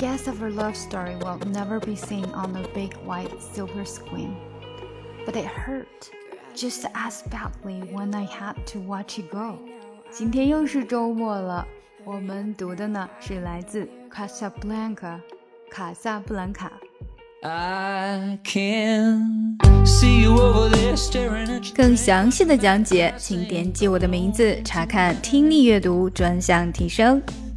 rest of her love story will never be seen on the big white silver screen. But it hurt just as badly when I had to watch it go. 今天又是周末了，我们读的呢是来自《卡萨布兰卡》卡萨布兰卡。更详细的讲解，请点击我的名字查看听力阅读专项提升。